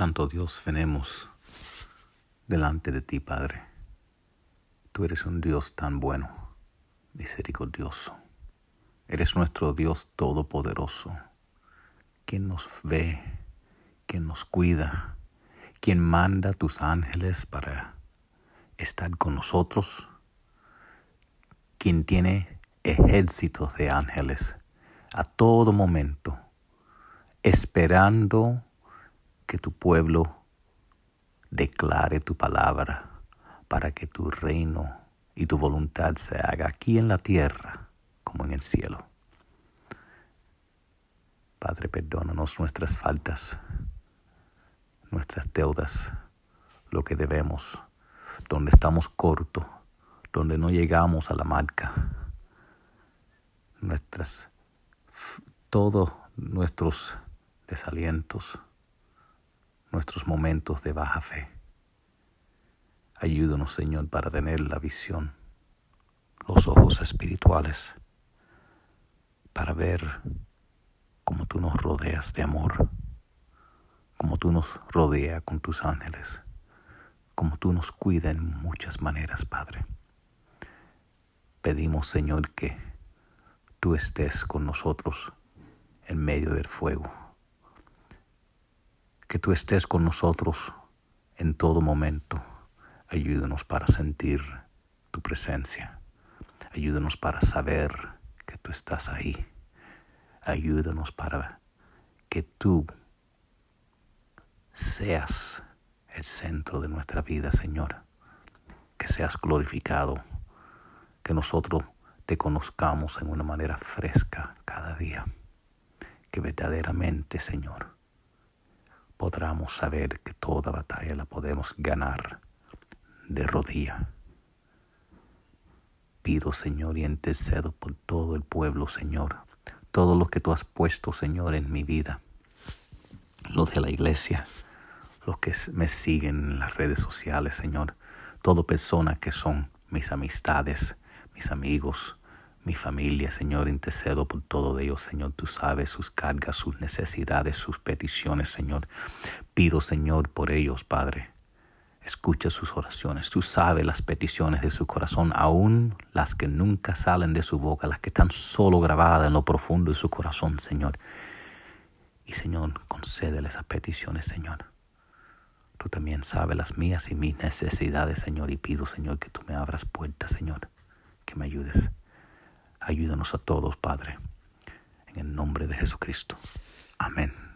Santo Dios, venemos delante de ti, Padre. Tú eres un Dios tan bueno, misericordioso. Eres nuestro Dios todopoderoso, quien nos ve, quien nos cuida, quien manda a tus ángeles para estar con nosotros, quien tiene ejércitos de ángeles a todo momento, esperando que tu pueblo declare tu palabra para que tu reino y tu voluntad se haga aquí en la tierra como en el cielo. Padre, perdónanos nuestras faltas, nuestras deudas, lo que debemos, donde estamos cortos, donde no llegamos a la marca, nuestras, todos nuestros desalientos, nuestros momentos de baja fe. Ayúdanos, Señor, para tener la visión, los ojos espirituales, para ver cómo tú nos rodeas de amor, cómo tú nos rodeas con tus ángeles, cómo tú nos cuidas en muchas maneras, Padre. Pedimos, Señor, que tú estés con nosotros en medio del fuego que tú estés con nosotros en todo momento. Ayúdanos para sentir tu presencia. Ayúdanos para saber que tú estás ahí. Ayúdanos para que tú seas el centro de nuestra vida, Señor. Que seas glorificado. Que nosotros te conozcamos en una manera fresca cada día. Que verdaderamente, Señor, podremos saber que toda batalla la podemos ganar de rodilla. Pido, Señor, y intercedo por todo el pueblo, Señor, todo lo que tú has puesto, Señor, en mi vida, los de la iglesia, los que me siguen en las redes sociales, Señor, toda persona que son mis amistades, mis amigos, mi familia, Señor, intercedo por todo de ellos, Señor. Tú sabes sus cargas, sus necesidades, sus peticiones, Señor. Pido, Señor, por ellos, Padre. Escucha sus oraciones. Tú sabes las peticiones de su corazón, aún las que nunca salen de su boca, las que están solo grabadas en lo profundo de su corazón, Señor. Y, Señor, concédele esas peticiones, Señor. Tú también sabes las mías y mis necesidades, Señor. Y pido, Señor, que tú me abras puertas, Señor. Que me ayudes. Ayúdanos a todos, Padre, en el nombre de Jesucristo. Amén.